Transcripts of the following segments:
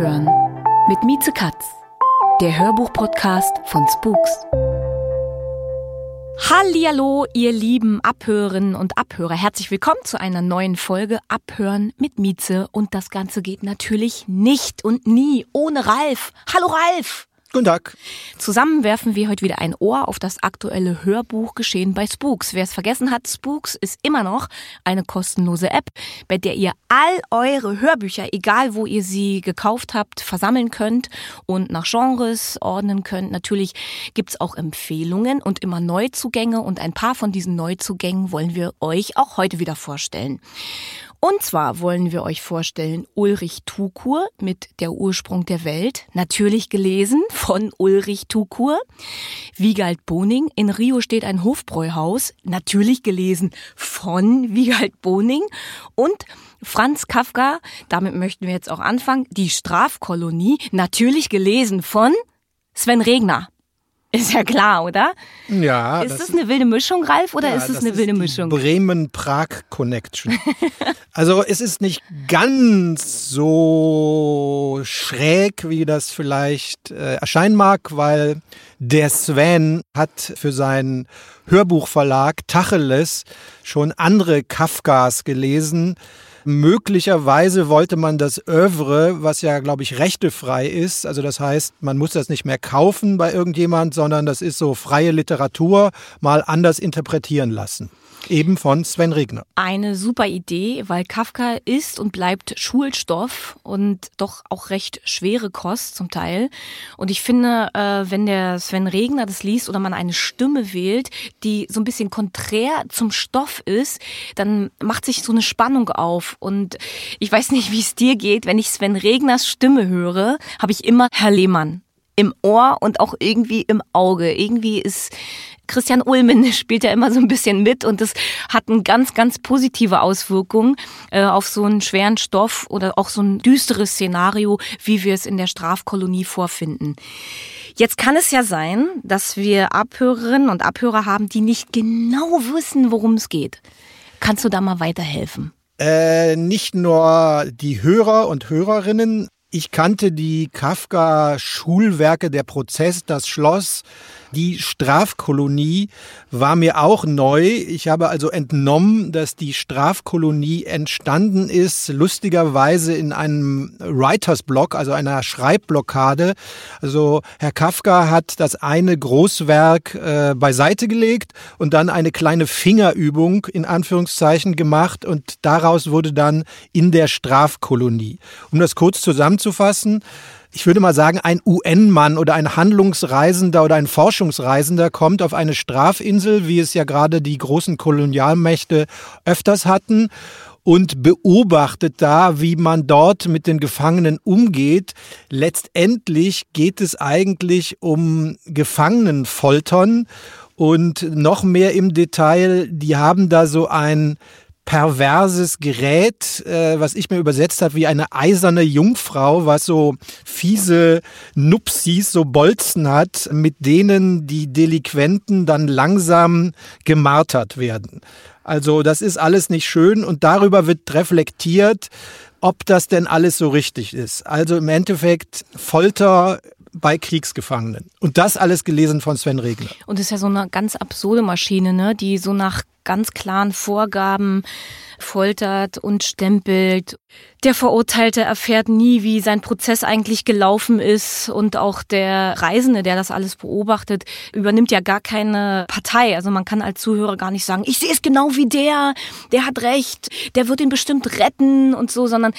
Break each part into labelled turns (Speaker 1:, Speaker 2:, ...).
Speaker 1: Abhören mit Mieze Katz, der Hörbuch-Podcast von Spooks. Hallihallo, ihr lieben Abhörerinnen und Abhörer. Herzlich willkommen zu einer neuen Folge Abhören mit Mieze. Und das Ganze geht natürlich nicht und nie ohne Ralf. Hallo Ralf!
Speaker 2: Guten Tag.
Speaker 1: Zusammen werfen wir heute wieder ein Ohr auf das aktuelle Hörbuchgeschehen bei Spooks. Wer es vergessen hat, Spooks ist immer noch eine kostenlose App, bei der ihr all eure Hörbücher, egal wo ihr sie gekauft habt, versammeln könnt und nach Genres ordnen könnt. Natürlich gibt's auch Empfehlungen und immer Neuzugänge und ein paar von diesen Neuzugängen wollen wir euch auch heute wieder vorstellen. Und zwar wollen wir euch vorstellen Ulrich Tukur mit Der Ursprung der Welt, natürlich gelesen von Ulrich Tukur. Wiegald Boning, in Rio steht ein Hofbräuhaus, natürlich gelesen von Wiegald Boning. Und Franz Kafka, damit möchten wir jetzt auch anfangen, Die Strafkolonie, natürlich gelesen von Sven Regner. Ist ja klar, oder?
Speaker 2: Ja.
Speaker 1: Ist das, eine wilde Mischung, Ralf, oder
Speaker 2: ja,
Speaker 1: ist es
Speaker 2: das
Speaker 1: eine wilde Mischung?
Speaker 2: Bremen-Prag-Connection. also es ist nicht ganz so schräg, wie das vielleicht äh, erscheinen mag, weil der Sven hat für seinen Hörbuchverlag Tacheles schon andere Kafkas gelesen. Möglicherweise wollte man das Övre, was ja, glaube ich, rechtefrei ist, also das heißt, man muss das nicht mehr kaufen bei irgendjemand, sondern das ist so freie Literatur, mal anders interpretieren lassen. Eben von Sven Regner.
Speaker 1: Eine super Idee, weil Kafka ist und bleibt Schulstoff und doch auch recht schwere Kost zum Teil. Und ich finde, äh, wenn der Sven Regner das liest oder man eine Stimme wählt, die so ein bisschen konträr zum Stoff ist, dann macht sich so eine Spannung auf. Und ich weiß nicht, wie es dir geht, wenn ich Sven Regners Stimme höre, habe ich immer Herr Lehmann im Ohr und auch irgendwie im Auge. Irgendwie ist Christian Ulmen spielt ja immer so ein bisschen mit und das hat eine ganz, ganz positive Auswirkung äh, auf so einen schweren Stoff oder auch so ein düsteres Szenario, wie wir es in der Strafkolonie vorfinden. Jetzt kann es ja sein, dass wir Abhörerinnen und Abhörer haben, die nicht genau wissen, worum es geht. Kannst du da mal weiterhelfen?
Speaker 2: Äh, nicht nur die Hörer und Hörerinnen. Ich kannte die Kafka-Schulwerke, der Prozess, das Schloss, die Strafkolonie war mir auch neu. Ich habe also entnommen, dass die Strafkolonie entstanden ist, lustigerweise in einem Writers Block, also einer Schreibblockade. Also Herr Kafka hat das eine Großwerk äh, beiseite gelegt und dann eine kleine Fingerübung in Anführungszeichen gemacht und daraus wurde dann in der Strafkolonie. Um das kurz zusammenzufassen, ich würde mal sagen, ein UN-Mann oder ein Handlungsreisender oder ein Forschungsreisender kommt auf eine Strafinsel, wie es ja gerade die großen Kolonialmächte öfters hatten und beobachtet da, wie man dort mit den Gefangenen umgeht. Letztendlich geht es eigentlich um Gefangenenfoltern und noch mehr im Detail, die haben da so ein perverses Gerät, äh, was ich mir übersetzt habe wie eine eiserne Jungfrau, was so fiese Nupsis, so Bolzen hat, mit denen die Delinquenten dann langsam gemartert werden. Also das ist alles nicht schön und darüber wird reflektiert, ob das denn alles so richtig ist. Also im Endeffekt Folter bei Kriegsgefangenen. Und das alles gelesen von Sven Regner.
Speaker 1: Und es ist ja so eine ganz absurde Maschine, ne? die so nach ganz klaren Vorgaben foltert und stempelt. Der Verurteilte erfährt nie, wie sein Prozess eigentlich gelaufen ist und auch der Reisende, der das alles beobachtet, übernimmt ja gar keine Partei. Also man kann als Zuhörer gar nicht sagen, ich sehe es genau wie der, der hat recht, der wird ihn bestimmt retten und so, sondern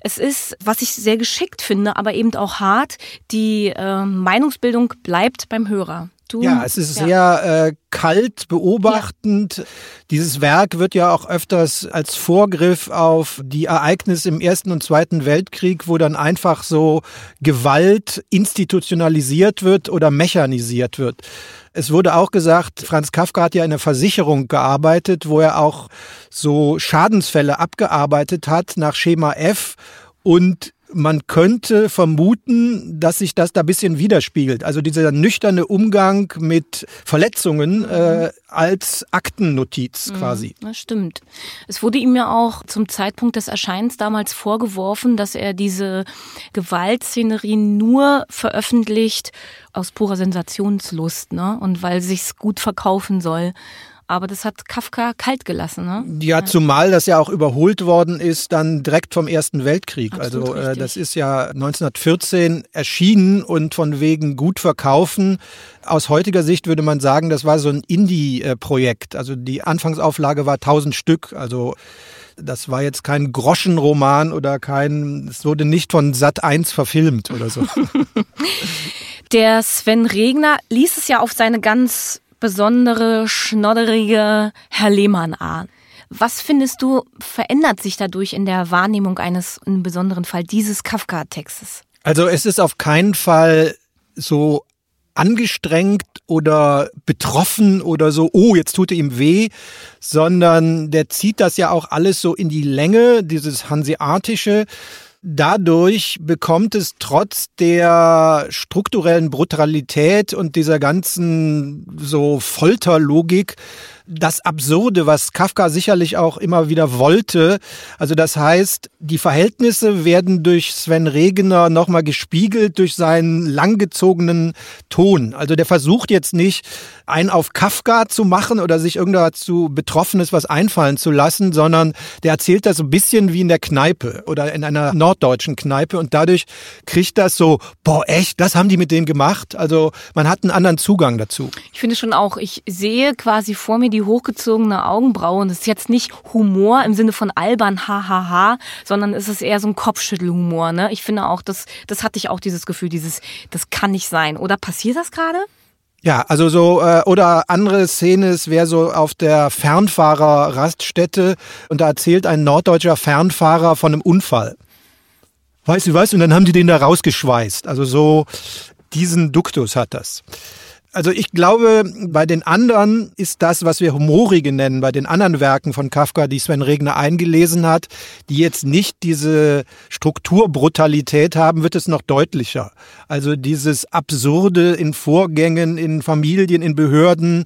Speaker 1: es ist, was ich sehr geschickt finde, aber eben auch hart, die äh, Meinungsbildung bleibt beim Hörer. Du,
Speaker 2: ja, es ist ja. sehr äh, kalt beobachtend. Ja. Dieses Werk wird ja auch öfters als Vorgriff auf die Ereignisse im Ersten und Zweiten Weltkrieg, wo dann einfach so Gewalt institutionalisiert wird oder mechanisiert wird. Es wurde auch gesagt, Franz Kafka hat ja in der Versicherung gearbeitet, wo er auch so Schadensfälle abgearbeitet hat nach Schema F und man könnte vermuten, dass sich das da ein bisschen widerspiegelt. Also dieser nüchterne Umgang mit Verletzungen äh, als Aktennotiz mhm, quasi.
Speaker 1: Das stimmt. Es wurde ihm ja auch zum Zeitpunkt des Erscheinens damals vorgeworfen, dass er diese Gewaltszenerien nur veröffentlicht aus purer Sensationslust, ne? Und weil sich's gut verkaufen soll. Aber das hat Kafka kalt gelassen. Ne?
Speaker 2: Ja, zumal das ja auch überholt worden ist, dann direkt vom Ersten Weltkrieg. Absolut also äh, das ist ja 1914 erschienen und von wegen gut verkaufen. Aus heutiger Sicht würde man sagen, das war so ein Indie-Projekt. Also die Anfangsauflage war 1000 Stück. Also das war jetzt kein Groschenroman oder kein, es wurde nicht von Sat 1 verfilmt oder so.
Speaker 1: Der Sven Regner ließ es ja auf seine ganz besondere, schnodderige Herr Lehmann an. Was findest du, verändert sich dadurch in der Wahrnehmung eines, in besonderen Fall dieses Kafka-Textes?
Speaker 2: Also es ist auf keinen Fall so angestrengt oder betroffen oder so, oh, jetzt tut er ihm weh, sondern der zieht das ja auch alles so in die Länge, dieses Hanseatische. Dadurch bekommt es trotz der strukturellen Brutalität und dieser ganzen so Folterlogik das Absurde, was Kafka sicherlich auch immer wieder wollte. Also das heißt, die Verhältnisse werden durch Sven Regener nochmal gespiegelt durch seinen langgezogenen Ton. Also der versucht jetzt nicht, einen auf Kafka zu machen oder sich irgenddazu Betroffenes was einfallen zu lassen, sondern der erzählt das so ein bisschen wie in der Kneipe oder in einer norddeutschen Kneipe und dadurch kriegt das so, boah, echt, das haben die mit dem gemacht. Also man hat einen anderen Zugang dazu.
Speaker 1: Ich finde schon auch, ich sehe quasi vor mir die die hochgezogene Augenbraue. Und es ist jetzt nicht Humor im Sinne von albern, hahaha, sondern es ist eher so ein Kopfschüttelhumor. Ne? Ich finde auch, das, das hatte ich auch dieses Gefühl, dieses, das kann nicht sein. Oder passiert das gerade?
Speaker 2: Ja, also so, äh, oder andere Szene, es wäre so auf der Fernfahrerraststätte und da erzählt ein norddeutscher Fernfahrer von einem Unfall. Weißt du, weißt du, und dann haben die den da rausgeschweißt. Also so diesen Duktus hat das. Also ich glaube, bei den anderen ist das, was wir Humorige nennen, bei den anderen Werken von Kafka, die Sven Regner eingelesen hat, die jetzt nicht diese Strukturbrutalität haben, wird es noch deutlicher. Also dieses Absurde in Vorgängen, in Familien, in Behörden,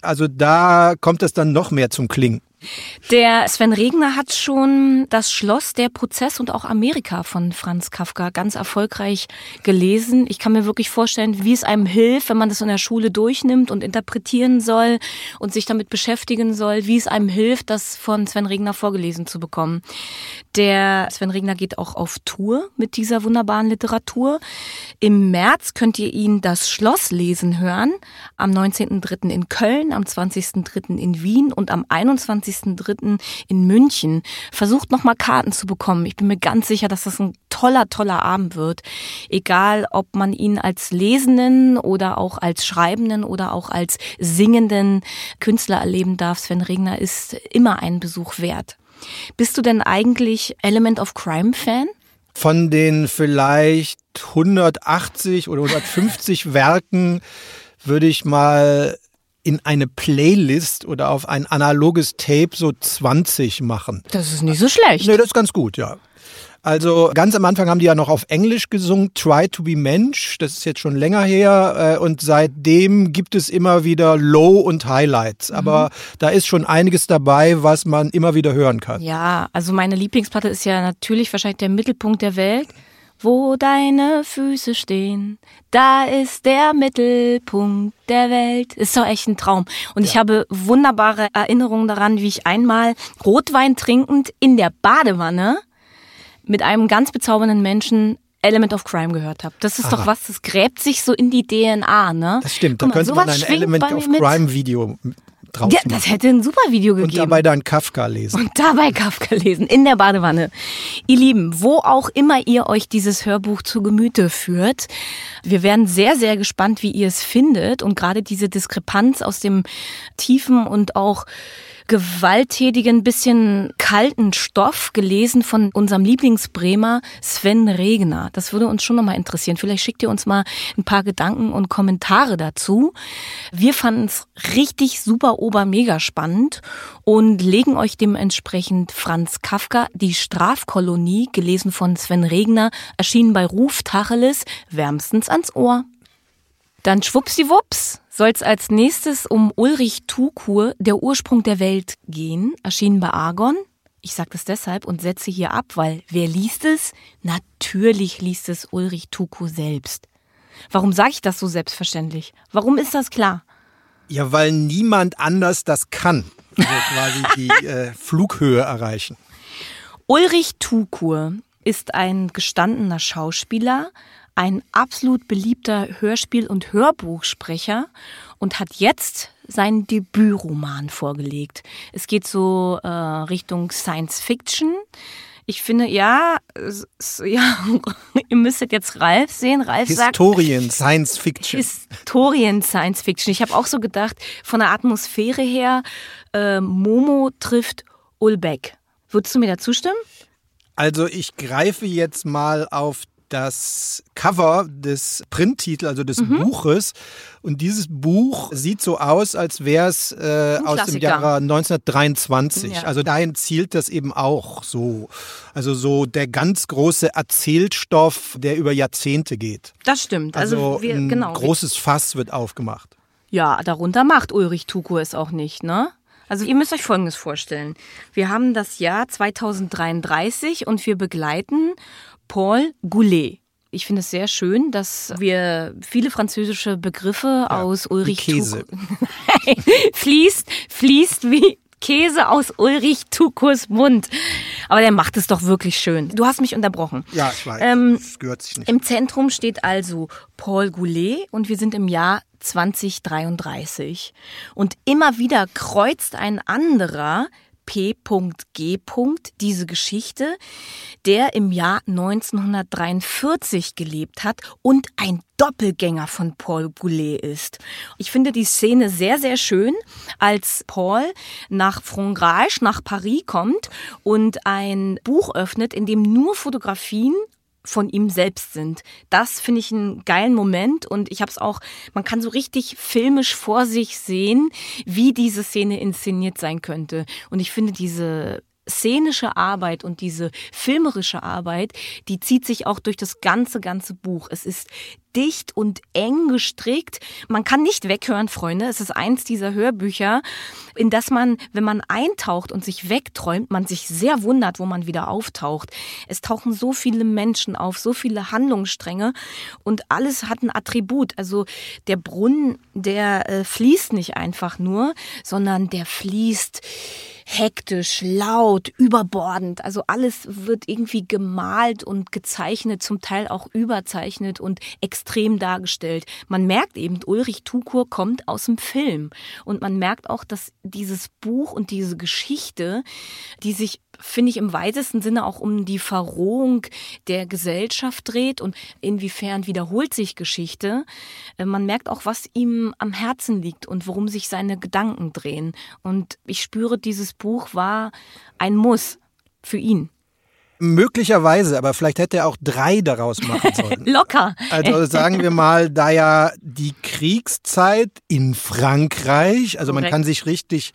Speaker 2: also da kommt es dann noch mehr zum Klingen.
Speaker 1: Der Sven Regner hat schon das Schloss, der Prozess und auch Amerika von Franz Kafka ganz erfolgreich gelesen. Ich kann mir wirklich vorstellen, wie es einem hilft, wenn man das in der Schule durchnimmt und interpretieren soll und sich damit beschäftigen soll, wie es einem hilft, das von Sven Regner vorgelesen zu bekommen. Der Sven Regner geht auch auf Tour mit dieser wunderbaren Literatur. Im März könnt ihr ihn das Schloss lesen hören. Am 19.03. in Köln, am 20.03. in Wien und am 21. 30.03. in München. Versucht nochmal Karten zu bekommen. Ich bin mir ganz sicher, dass das ein toller, toller Abend wird. Egal, ob man ihn als Lesenden oder auch als Schreibenden oder auch als singenden Künstler erleben darf. Sven Regner ist immer einen Besuch wert. Bist du denn eigentlich Element of Crime Fan?
Speaker 2: Von den vielleicht 180 oder 150 Werken würde ich mal in eine Playlist oder auf ein analoges Tape so 20 machen.
Speaker 1: Das ist nicht so schlecht.
Speaker 2: Nee, das ist ganz gut, ja. Also ganz am Anfang haben die ja noch auf Englisch gesungen, Try to be Mensch, das ist jetzt schon länger her äh, und seitdem gibt es immer wieder Low und Highlights, mhm. aber da ist schon einiges dabei, was man immer wieder hören kann.
Speaker 1: Ja, also meine Lieblingsplatte ist ja natürlich wahrscheinlich der Mittelpunkt der Welt. Wo deine Füße stehen, da ist der Mittelpunkt der Welt. Ist doch echt ein Traum. Und ja. ich habe wunderbare Erinnerungen daran, wie ich einmal Rotwein trinkend in der Badewanne mit einem ganz bezaubernden Menschen Element of Crime gehört habe. Das ist Aha. doch was, das gräbt sich so in die DNA, ne?
Speaker 2: Das stimmt, da könnte man ein Element of Crime Video draus
Speaker 1: Ja,
Speaker 2: machen.
Speaker 1: das hätte ein super Video gegeben.
Speaker 2: Und dabei dann Kafka lesen.
Speaker 1: Und dabei Kafka lesen, in der Badewanne. Ihr Lieben, wo auch immer ihr euch dieses Hörbuch zu Gemüte führt, wir werden sehr, sehr gespannt, wie ihr es findet. Und gerade diese Diskrepanz aus dem tiefen und auch gewalttätigen, bisschen kalten Stoff, gelesen von unserem Lieblingsbremer Sven Regner. Das würde uns schon nochmal interessieren. Vielleicht schickt ihr uns mal ein paar Gedanken und Kommentare dazu. Wir fanden es richtig super, ober, mega spannend und legen euch dementsprechend Franz Kafka, Die Strafkolonie, gelesen von Sven Regner, erschienen bei Ruf Tacheles, wärmstens ans Ohr. Dann schwuppsiwupps soll es als nächstes um Ulrich Tukur, Der Ursprung der Welt gehen, erschienen bei Argon. Ich sage das deshalb und setze hier ab, weil wer liest es? Natürlich liest es Ulrich Tukur selbst. Warum sage ich das so selbstverständlich? Warum ist das klar?
Speaker 2: Ja, weil niemand anders das kann. Also quasi die äh, Flughöhe erreichen.
Speaker 1: Ulrich Tukur ist ein gestandener Schauspieler, ein absolut beliebter Hörspiel- und Hörbuchsprecher und hat jetzt seinen Debütroman vorgelegt. Es geht so äh, Richtung Science Fiction. Ich finde, ja, ja, ihr müsstet jetzt Ralf sehen. Ralf sagt,
Speaker 2: Historien, Science Fiction.
Speaker 1: Historien Science Fiction. Ich habe auch so gedacht, von der Atmosphäre her, äh, Momo trifft Ulbeck. Würdest du mir da zustimmen?
Speaker 2: Also ich greife jetzt mal auf das Cover des Printtitels, also des
Speaker 1: Mhm.
Speaker 2: Buches. Und dieses Buch sieht so aus, als wäre es äh, aus dem. Jahre 1923.
Speaker 1: Ja.
Speaker 2: Also dahin zielt das eben auch so. Also so der ganz große Erzählstoff, der über Jahrzehnte geht.
Speaker 1: Das stimmt. Also,
Speaker 2: Also,
Speaker 1: wir,
Speaker 2: ein
Speaker 1: genau.
Speaker 2: großes Fass wird aufgemacht.
Speaker 1: Ja, darunter macht Ulrich Tukur es auch nicht, ne? Also ihr müsst euch Folgendes vorstellen. Wir haben das Jahr 2033 und wir begleiten Paul Goulet. Ich finde es sehr schön, dass wir viele französische Begriffe aus Ulrich
Speaker 2: Käse.
Speaker 1: Fließt, fließt wie Käse aus Ulrich Tukurs Mund. Aber der macht es doch wirklich schön. Du hast mich unterbrochen.
Speaker 2: Ja, ich weiß.
Speaker 1: Ähm,
Speaker 2: das gehört sich nicht.
Speaker 1: Im Zentrum steht also Paul Goulet und wir sind im Jahr 2033. Und immer wieder kreuzt ein anderer P.G. diese Geschichte, der im Jahr 1943 gelebt hat und ein Doppelgänger von Paul Goulet ist. Ich finde die Szene sehr, sehr schön, als Paul nach Frangage, nach Paris kommt und ein Buch öffnet, in dem nur Fotografien von ihm selbst sind. Das finde ich einen geilen Moment und ich habe es auch, man kann so richtig filmisch vor sich sehen, wie diese Szene inszeniert sein könnte. Und ich finde diese szenische Arbeit und diese filmerische Arbeit, die zieht sich auch durch das ganze, ganze Buch. Es ist dicht und eng gestrickt. Man kann nicht weghören, Freunde. Es ist eins dieser Hörbücher, in das man, wenn man eintaucht und sich wegträumt, man sich sehr wundert, wo man wieder auftaucht. Es tauchen so viele Menschen auf, so viele Handlungsstränge und alles hat ein Attribut. Also der Brunnen, der äh, fließt nicht einfach nur, sondern der fließt hektisch, laut, überbordend. Also alles wird irgendwie gemalt und gezeichnet, zum Teil auch überzeichnet und extrem dargestellt. Man merkt eben, Ulrich Tukur kommt aus dem Film. Und man merkt auch, dass dieses Buch und diese Geschichte, die sich finde ich im weitesten Sinne auch um die Verrohung der Gesellschaft dreht und inwiefern wiederholt sich Geschichte. Äh, Man merkt auch, was ihm am Herzen liegt und worum sich seine Gedanken drehen. Und ich spüre, dieses Buch war ein Muss für ihn.
Speaker 2: Möglicherweise, aber vielleicht hätte er auch drei daraus machen sollen.
Speaker 1: Locker.
Speaker 2: Also sagen wir mal, da ja die Kriegszeit in Frankreich, also man kann sich richtig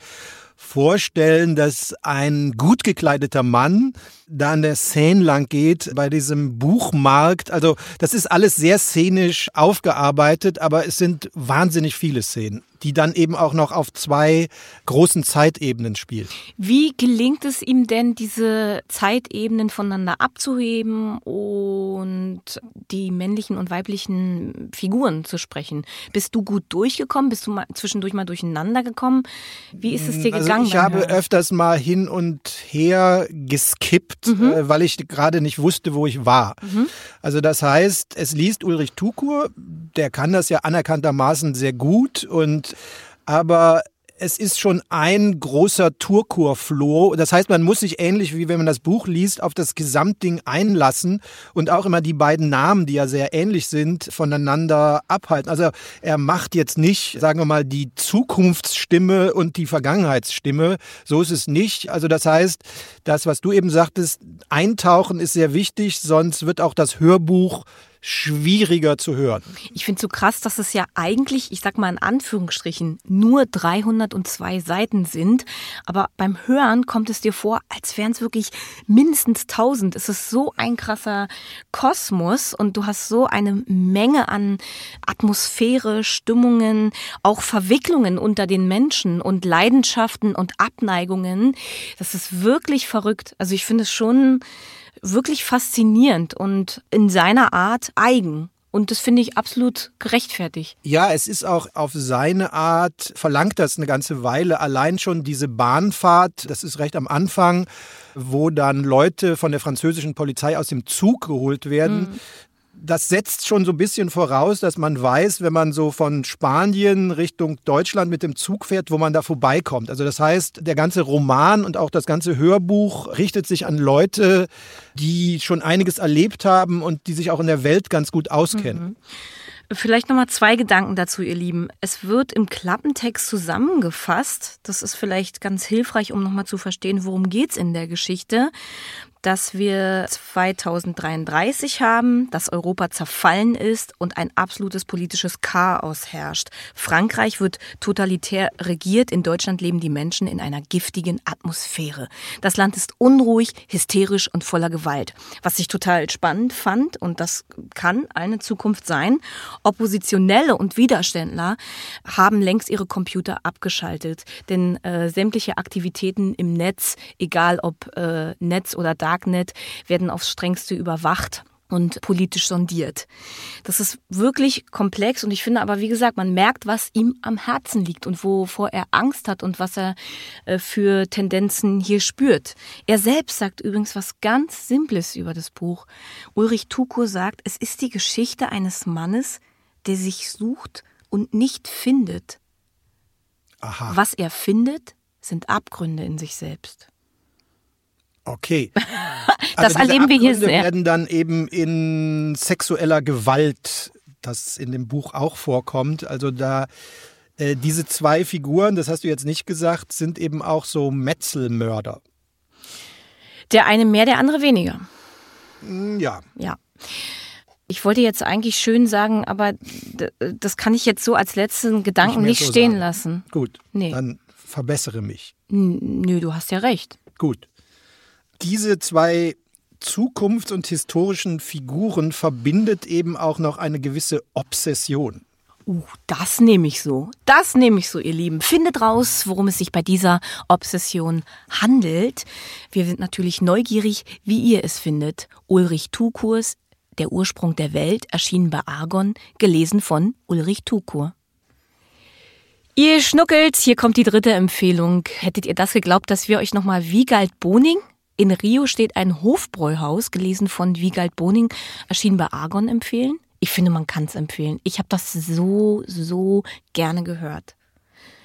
Speaker 2: vorstellen, dass ein gut gekleideter Mann da an der Seine lang geht bei diesem Buchmarkt. Also das ist alles sehr szenisch aufgearbeitet, aber es sind wahnsinnig viele Szenen, die dann eben auch noch auf zwei großen Zeitebenen spielen.
Speaker 1: Wie gelingt es ihm denn, diese Zeitebenen voneinander abzuheben und die männlichen und weiblichen Figuren zu sprechen? Bist du gut durchgekommen? Bist du mal zwischendurch mal durcheinander gekommen? Wie ist es dir
Speaker 2: Also
Speaker 1: gegangen?
Speaker 2: ich habe
Speaker 1: Hören?
Speaker 2: öfters mal hin und her geskippt,
Speaker 1: Mhm.
Speaker 2: äh, weil ich gerade nicht wusste, wo ich war. Also das heißt, es liest Ulrich Tukur, der kann das ja anerkanntermaßen sehr gut und aber es ist schon ein großer Tourkurfloh. Das heißt, man muss sich ähnlich wie wenn man das Buch liest, auf das Gesamtding einlassen und auch immer die beiden Namen, die ja sehr ähnlich sind, voneinander abhalten. Also er macht jetzt nicht, sagen wir mal, die Zukunftsstimme und die Vergangenheitsstimme. So ist es nicht. Also das heißt, das, was du eben sagtest, eintauchen ist sehr wichtig, sonst wird auch das Hörbuch schwieriger zu hören.
Speaker 1: Ich finde so krass, dass es ja eigentlich, ich sag mal in Anführungsstrichen, nur 302 Seiten sind. Aber beim Hören kommt es dir vor, als wären es wirklich mindestens 1000. Es ist so ein krasser Kosmos und du hast so eine Menge an Atmosphäre, Stimmungen, auch Verwicklungen unter den Menschen und Leidenschaften und Abneigungen. Das ist wirklich verrückt. Also ich finde es schon wirklich faszinierend und in seiner Art eigen. Und das finde ich absolut gerechtfertigt.
Speaker 2: Ja, es ist auch auf seine Art, verlangt das eine ganze Weile. Allein schon diese Bahnfahrt, das ist recht am Anfang, wo dann Leute von der französischen Polizei aus dem Zug geholt werden. Mhm das setzt schon so ein bisschen voraus, dass man weiß, wenn man so von Spanien Richtung Deutschland mit dem Zug fährt, wo man da vorbeikommt. Also das heißt, der ganze Roman und auch das ganze Hörbuch richtet sich an Leute, die schon einiges erlebt haben und die sich auch in der Welt ganz gut auskennen. Mhm.
Speaker 1: Vielleicht nochmal zwei Gedanken dazu, ihr Lieben. Es wird im Klappentext zusammengefasst. Das ist vielleicht ganz hilfreich, um nochmal zu verstehen, worum geht's in der Geschichte dass wir 2033 haben, dass Europa zerfallen ist und ein absolutes politisches Chaos herrscht. Frankreich wird totalitär regiert, in Deutschland leben die Menschen in einer giftigen Atmosphäre. Das Land ist unruhig, hysterisch und voller Gewalt. Was ich total spannend fand, und das kann eine Zukunft sein, Oppositionelle und Widerständler haben längst ihre Computer abgeschaltet, denn äh, sämtliche Aktivitäten im Netz, egal ob äh, Netz oder Daten, Darknet werden aufs strengste überwacht und politisch sondiert. Das ist wirklich komplex und ich finde aber, wie gesagt, man merkt, was ihm am Herzen liegt und wovor er Angst hat und was er äh, für Tendenzen hier spürt. Er selbst sagt übrigens was ganz Simples über das Buch. Ulrich Tuko sagt, es ist die Geschichte eines Mannes, der sich sucht und nicht findet. Aha. Was er findet, sind Abgründe in sich selbst.
Speaker 2: Okay.
Speaker 1: das also erleben wir hier sehr.
Speaker 2: werden dann eben in sexueller Gewalt, das in dem Buch auch vorkommt. Also da äh, diese zwei Figuren, das hast du jetzt nicht gesagt, sind eben auch so Metzelmörder.
Speaker 1: Der eine mehr, der andere weniger.
Speaker 2: Hm, ja.
Speaker 1: Ja. Ich wollte jetzt eigentlich schön sagen, aber das kann ich jetzt so als letzten Gedanken nicht, nicht so stehen sagen. lassen.
Speaker 2: Gut, nee. dann verbessere mich.
Speaker 1: Nö, du hast ja recht.
Speaker 2: Gut diese zwei Zukunfts- und historischen Figuren verbindet eben auch noch eine gewisse Obsession.
Speaker 1: Uh, das nehme ich so. Das nehme ich so, ihr Lieben. Findet raus, worum es sich bei dieser Obsession handelt. Wir sind natürlich neugierig, wie ihr es findet. Ulrich Tukurs, Der Ursprung der Welt, erschienen bei Argon, gelesen von Ulrich Tukur. Ihr schnuckelt, hier kommt die dritte Empfehlung. Hättet ihr das geglaubt, dass wir euch nochmal Wiegald Boning in Rio steht ein Hofbräuhaus, gelesen von Wiegald Boning, erschienen bei Argon empfehlen. Ich finde, man kann es empfehlen. Ich habe das so, so gerne gehört.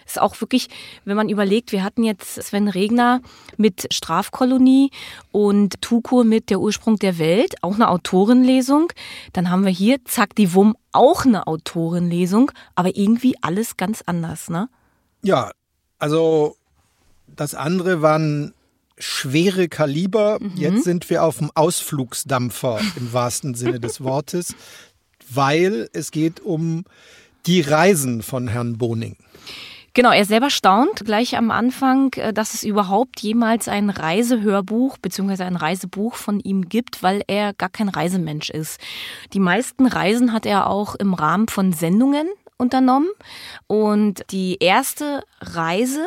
Speaker 1: Ist auch wirklich, wenn man überlegt, wir hatten jetzt Sven Regner mit Strafkolonie und Tukur mit Der Ursprung der Welt, auch eine Autorenlesung. Dann haben wir hier, zack, die Wumm, auch eine Autorenlesung, aber irgendwie alles ganz anders, ne?
Speaker 2: Ja, also das andere waren schwere Kaliber. Mhm. Jetzt sind wir auf dem Ausflugsdampfer im wahrsten Sinne des Wortes, weil es geht um die Reisen von Herrn Boning.
Speaker 1: Genau, er selber staunt gleich am Anfang, äh, dass es überhaupt jemals ein Reisehörbuch bzw. ein Reisebuch von ihm gibt, weil er gar kein Reisemensch ist. Die meisten Reisen hat er auch im Rahmen von Sendungen unternommen und die erste Reise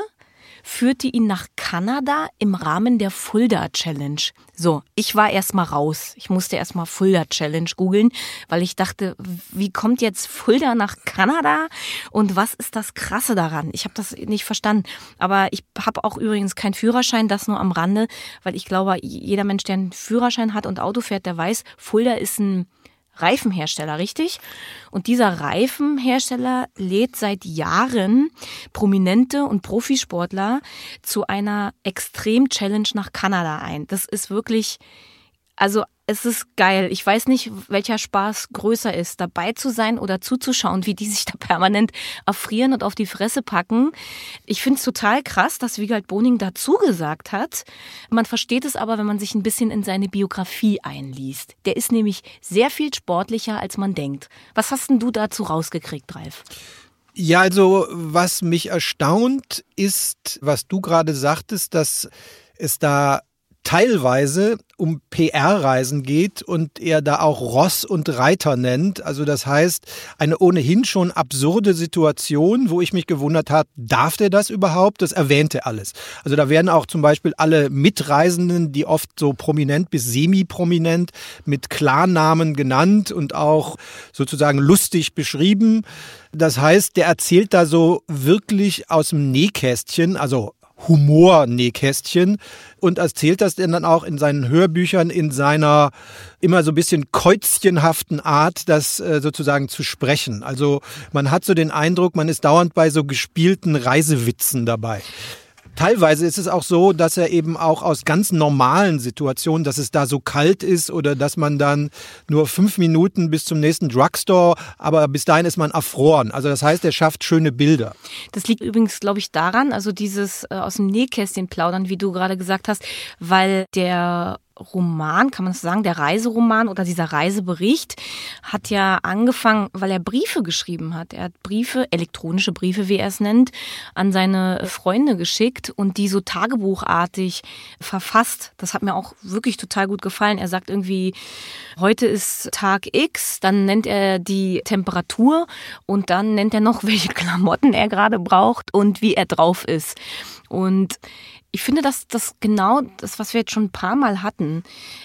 Speaker 1: führte ihn nach Kanada im Rahmen der Fulda Challenge. So, ich war erstmal raus. Ich musste erstmal Fulda Challenge googeln, weil ich dachte, wie kommt jetzt Fulda nach Kanada und was ist das krasse daran? Ich habe das nicht verstanden, aber ich habe auch übrigens keinen Führerschein, das nur am Rande, weil ich glaube, jeder Mensch, der einen Führerschein hat und Auto fährt, der weiß, Fulda ist ein Reifenhersteller, richtig? Und dieser Reifenhersteller lädt seit Jahren Prominente und Profisportler zu einer Extrem-Challenge nach Kanada ein. Das ist wirklich, also es ist geil. Ich weiß nicht, welcher Spaß größer ist, dabei zu sein oder zuzuschauen, wie die sich da permanent erfrieren und auf die Fresse packen. Ich finde es total krass, dass Wiegald Boning dazu gesagt hat. Man versteht es aber, wenn man sich ein bisschen in seine Biografie einliest. Der ist nämlich sehr viel sportlicher, als man denkt. Was hast denn du dazu rausgekriegt, Ralf?
Speaker 2: Ja, also was mich erstaunt ist, was du gerade sagtest, dass es da teilweise um PR-Reisen geht und er da auch Ross und Reiter nennt. Also das heißt, eine ohnehin schon absurde Situation, wo ich mich gewundert habe, darf der das überhaupt? Das erwähnt er alles. Also da werden auch zum Beispiel alle Mitreisenden, die oft so prominent bis semi-prominent mit Klarnamen genannt und auch sozusagen lustig beschrieben. Das heißt, der erzählt da so wirklich aus dem Nähkästchen, also Humor-Nähkästchen und erzählt das denn dann auch in seinen Hörbüchern in seiner immer so ein bisschen käuzchenhaften Art, das äh, sozusagen zu sprechen. Also man hat so den Eindruck, man ist dauernd bei so gespielten Reisewitzen dabei. Teilweise ist es auch so, dass er eben auch aus ganz normalen Situationen, dass es da so kalt ist oder dass man dann nur fünf Minuten bis zum nächsten Drugstore, aber bis dahin ist man erfroren. Also das heißt, er schafft schöne Bilder.
Speaker 1: Das liegt übrigens, glaube ich, daran, also dieses äh, aus dem Nähkästchen plaudern, wie du gerade gesagt hast, weil der Roman, kann man das sagen, der Reiseroman oder dieser Reisebericht hat ja angefangen, weil er Briefe geschrieben hat. Er hat Briefe, elektronische Briefe, wie er es nennt, an seine Freunde geschickt und die so tagebuchartig verfasst. Das hat mir auch wirklich total gut gefallen. Er sagt irgendwie, heute ist Tag X, dann nennt er die Temperatur und dann nennt er noch, welche Klamotten er gerade braucht und wie er drauf ist. Und ich finde, dass das genau das, was wir jetzt schon ein paar Mal hatten.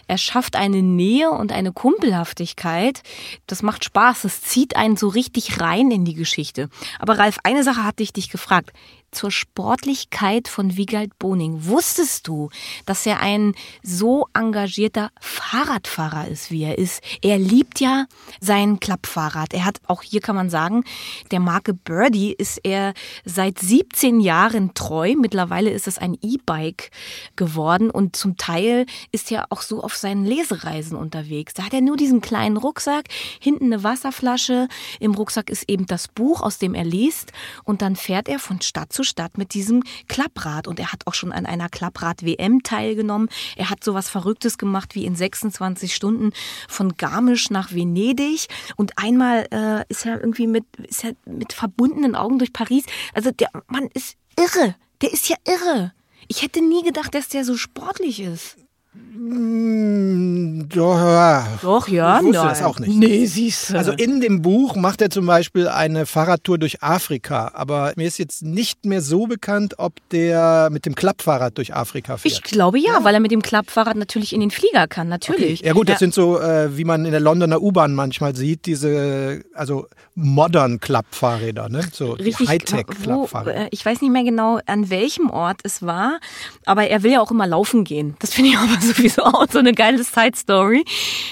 Speaker 1: Er schafft eine Nähe und eine Kumpelhaftigkeit. Das macht Spaß. Das zieht einen so richtig rein in die Geschichte. Aber Ralf, eine Sache hatte ich dich gefragt zur Sportlichkeit von Wiegald Boning. Wusstest du, dass er ein so engagierter Fahrradfahrer ist, wie er ist? Er liebt ja sein Klappfahrrad. Er hat auch hier kann man sagen, der Marke Birdie ist er seit 17 Jahren treu. Mittlerweile ist es ein E-Bike geworden und zum Teil ist er auch so auf seinen Lesereisen unterwegs. Da hat er nur diesen kleinen Rucksack, hinten eine Wasserflasche, im Rucksack ist eben das Buch, aus dem er liest und dann fährt er von Stadt zu Stadt mit diesem Klapprad. Und er hat auch schon an einer Klapprad-WM teilgenommen. Er hat sowas Verrücktes gemacht wie in 26 Stunden von Garmisch nach Venedig. Und einmal äh, ist er irgendwie mit, ist er mit verbundenen Augen durch Paris. Also der Mann ist irre. Der ist ja irre. Ich hätte nie gedacht, dass der so sportlich ist.
Speaker 2: Mm, doch, ja.
Speaker 1: Doch, ja.
Speaker 2: Ich wusste nein. das auch nicht.
Speaker 1: Nee, siehst du.
Speaker 2: Also in dem Buch macht er zum Beispiel eine Fahrradtour durch Afrika. Aber mir ist jetzt nicht mehr so bekannt, ob der mit dem Klappfahrrad durch Afrika fährt.
Speaker 1: Ich glaube ja, ja. weil er mit dem Klappfahrrad natürlich in den Flieger kann, natürlich.
Speaker 2: Okay. Ja gut, das ja. sind so, äh, wie man in der Londoner U-Bahn manchmal sieht, diese, also modern Klappfahrräder, ne? So Hightech-Klappfahrräder.
Speaker 1: Äh, ich weiß nicht mehr genau, an welchem Ort es war, aber er will ja auch immer laufen gehen. Das finde ich aber sowieso auch so eine geile Side-Story.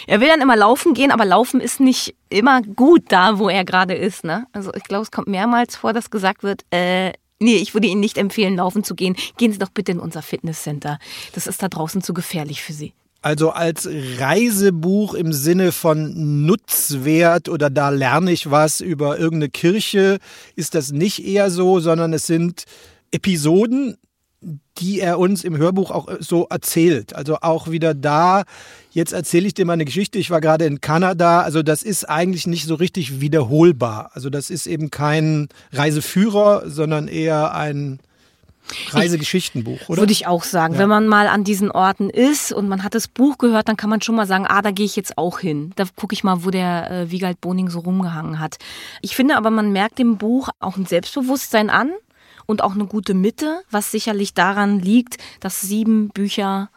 Speaker 1: Er will dann immer laufen gehen, aber laufen ist nicht immer gut da, wo er gerade ist. Ne? Also ich glaube, es kommt mehrmals vor, dass gesagt wird, äh, nee, ich würde Ihnen nicht empfehlen, laufen zu gehen. Gehen Sie doch bitte in unser Fitnesscenter. Das ist da draußen zu gefährlich für Sie.
Speaker 2: Also als Reisebuch im Sinne von Nutzwert oder da lerne ich was über irgendeine Kirche ist das nicht eher so, sondern es sind Episoden, die er uns im Hörbuch auch äh, so erzählt. Also auch wieder da, jetzt erzähle ich dir mal eine Geschichte, ich war gerade in Kanada, also das ist eigentlich nicht so richtig wiederholbar. Also das ist eben kein Reiseführer, sondern eher ein Reisegeschichtenbuch, oder?
Speaker 1: Würde ich auch sagen. Ja. Wenn man mal an diesen Orten ist und man hat das Buch gehört, dann kann man schon mal sagen, ah, da gehe ich jetzt auch hin. Da gucke ich mal, wo der äh, Wiegald Boning so rumgehangen hat. Ich finde aber, man merkt dem Buch auch ein Selbstbewusstsein an und auch eine gute Mitte, was sicherlich daran liegt, dass sieben Bücher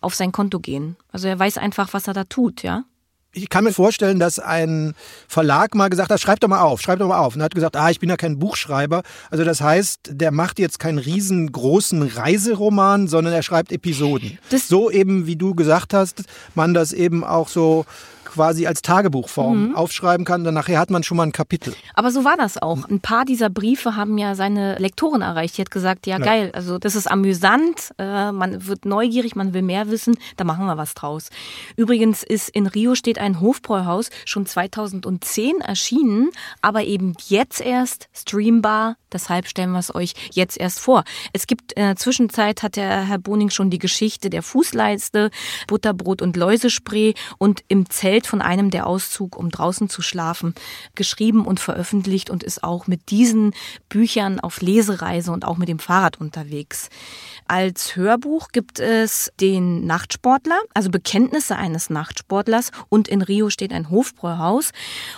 Speaker 1: auf sein Konto gehen. Also er weiß einfach, was er da tut, ja
Speaker 2: ich kann mir vorstellen, dass ein Verlag mal gesagt hat, schreib doch mal auf, schreib doch mal auf. Und er hat gesagt, ah, ich bin ja kein Buchschreiber. Also das heißt, der macht jetzt keinen riesengroßen Reiseroman, sondern er schreibt Episoden. Das so eben, wie du gesagt hast, man das eben auch so quasi als Tagebuchform mhm. aufschreiben kann. Dann nachher hat man schon mal ein Kapitel.
Speaker 1: Aber so war das auch. Ein paar dieser Briefe haben ja seine Lektorin erreicht. Die hat gesagt, ja, ja. geil, also das ist amüsant, äh, man wird neugierig, man will mehr wissen, da machen wir was draus. Übrigens ist in Rio steht ein Hofbräuhaus schon 2010 erschienen, aber eben jetzt erst streambar. Deshalb stellen wir es euch jetzt erst vor. Es gibt in der Zwischenzeit hat der Herr Boning schon die Geschichte der Fußleiste, Butterbrot und Läusespray und im Zelt von einem der Auszug, um draußen zu schlafen, geschrieben und veröffentlicht und ist auch mit diesen Büchern auf Lesereise und auch mit dem Fahrrad unterwegs. Als Hörbuch gibt es den Nachtsportler, also Bekenntnisse eines Nachtsportlers und in Rio steht ein Hofbräuhaus.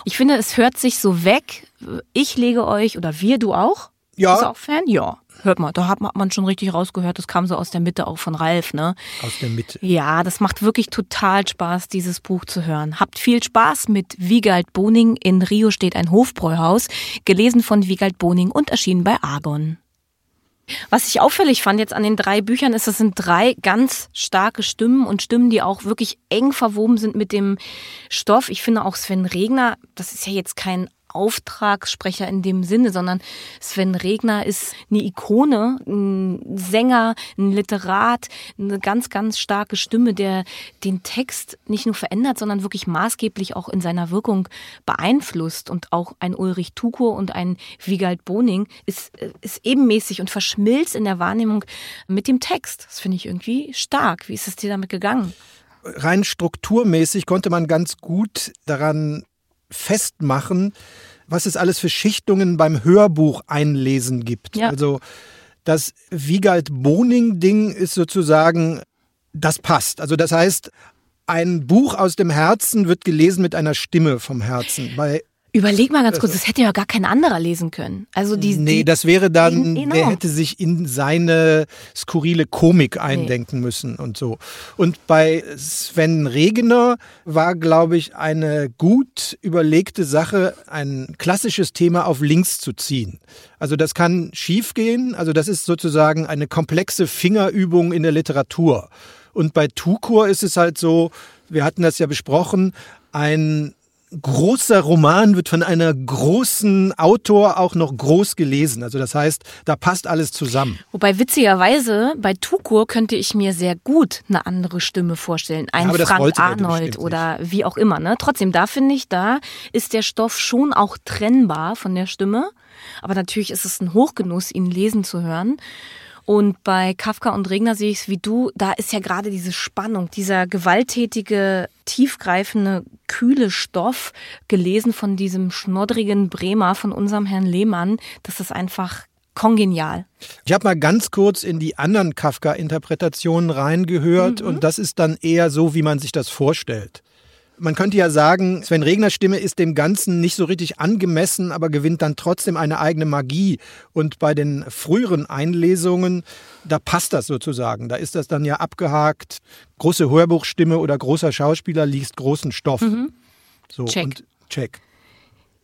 Speaker 1: Ich finde, es hört sich so weg. Ich lege euch oder wir, du auch?
Speaker 2: Ja.
Speaker 1: Bist du auch Fan? Ja. Hört mal, da hat man schon richtig rausgehört, das kam so aus der Mitte auch von Ralf, ne?
Speaker 2: Aus der Mitte.
Speaker 1: Ja, das macht wirklich total Spaß, dieses Buch zu hören. Habt viel Spaß mit Wiegald Boning. In Rio steht ein Hofbräuhaus, gelesen von Wiegald Boning und erschienen bei Argon. Was ich auffällig fand jetzt an den drei Büchern ist, es sind drei ganz starke Stimmen und Stimmen, die auch wirklich eng verwoben sind mit dem Stoff. Ich finde auch Sven Regner, das ist ja jetzt kein Auftragssprecher in dem Sinne, sondern Sven Regner ist eine Ikone, ein Sänger, ein Literat, eine ganz, ganz starke Stimme, der den Text nicht nur verändert, sondern wirklich maßgeblich auch in seiner Wirkung beeinflusst. Und auch ein Ulrich Tukur und ein Wiegald Boning ist, ist ebenmäßig und verschmilzt in der Wahrnehmung mit dem Text. Das finde ich irgendwie stark. Wie ist es dir damit gegangen?
Speaker 2: Rein strukturmäßig konnte man ganz gut daran festmachen, was es alles für Schichtungen beim Hörbuch einlesen gibt. Ja. Also das Wiegald Boning-Ding ist sozusagen, das passt. Also das heißt, ein Buch aus dem Herzen wird gelesen mit einer Stimme vom Herzen. Bei
Speaker 1: Überleg mal ganz kurz, das hätte ja gar kein anderer lesen können. Also die,
Speaker 2: nee,
Speaker 1: die,
Speaker 2: das wäre dann, genau. der hätte sich in seine skurrile Komik eindenken nee. müssen und so. Und bei Sven Regener war, glaube ich, eine gut überlegte Sache, ein klassisches Thema auf links zu ziehen. Also das kann schiefgehen. Also das ist sozusagen eine komplexe Fingerübung in der Literatur. Und bei Tukur ist es halt so, wir hatten das ja besprochen, ein großer Roman wird von einer großen Autor auch noch groß gelesen. Also das heißt, da passt alles zusammen.
Speaker 1: Wobei witzigerweise bei Tukur könnte ich mir sehr gut eine andere Stimme vorstellen. Ein ja, Frank Arnold oder nicht. wie auch immer. Ne? Trotzdem, da finde ich, da ist der Stoff schon auch trennbar von der Stimme. Aber natürlich ist es ein Hochgenuss, ihn lesen zu hören. Und bei Kafka und Regner sehe ich es wie du, da ist ja gerade diese Spannung, dieser gewalttätige, tiefgreifende, kühle Stoff, gelesen von diesem schnoddrigen Bremer, von unserem Herrn Lehmann, das ist einfach kongenial.
Speaker 2: Ich habe mal ganz kurz in die anderen Kafka-Interpretationen reingehört mhm. und das ist dann eher so, wie man sich das vorstellt. Man könnte ja sagen, Sven Regners Stimme ist dem Ganzen nicht so richtig angemessen, aber gewinnt dann trotzdem eine eigene Magie. Und bei den früheren Einlesungen, da passt das sozusagen. Da ist das dann ja abgehakt. Große Hörbuchstimme oder großer Schauspieler liest großen Stoff. Mhm.
Speaker 1: So, check. Und
Speaker 2: check.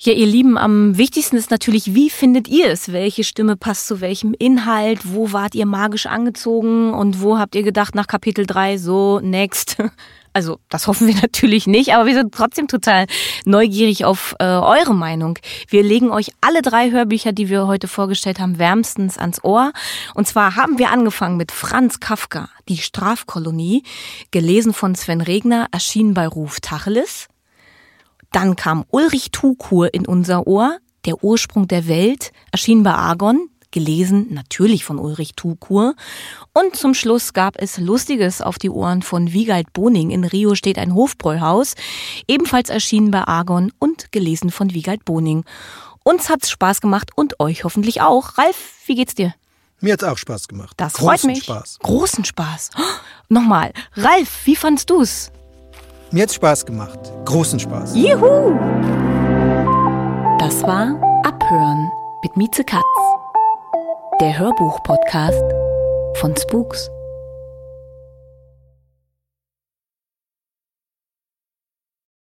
Speaker 1: Ja, ihr Lieben, am wichtigsten ist natürlich, wie findet ihr es? Welche Stimme passt zu welchem Inhalt? Wo wart ihr magisch angezogen? Und wo habt ihr gedacht nach Kapitel 3, so, next? Also, das hoffen wir natürlich nicht, aber wir sind trotzdem total neugierig auf äh, eure Meinung. Wir legen euch alle drei Hörbücher, die wir heute vorgestellt haben, wärmstens ans Ohr. Und zwar haben wir angefangen mit Franz Kafka, Die Strafkolonie, gelesen von Sven Regner, erschienen bei Ruf Tacheles. Dann kam Ulrich Tukur in unser Ohr, Der Ursprung der Welt, erschien bei Argon, gelesen natürlich von Ulrich Tukur. Und zum Schluss gab es Lustiges auf die Ohren von Wiegald Boning. In Rio steht ein Hofbräuhaus, ebenfalls erschienen bei Argon und gelesen von Wiegald Boning. Uns hat's Spaß gemacht und euch hoffentlich auch. Ralf, wie geht's dir?
Speaker 2: Mir hat's auch Spaß gemacht.
Speaker 1: Das Großen freut mich. Spaß. Großen Spaß. Oh, nochmal. Ralf, wie fandst du's?
Speaker 2: Mir hat's Spaß gemacht. Großen Spaß.
Speaker 1: Juhu! Das war Abhören mit Mieze Katz. Der Hörbuch-Podcast von Spooks.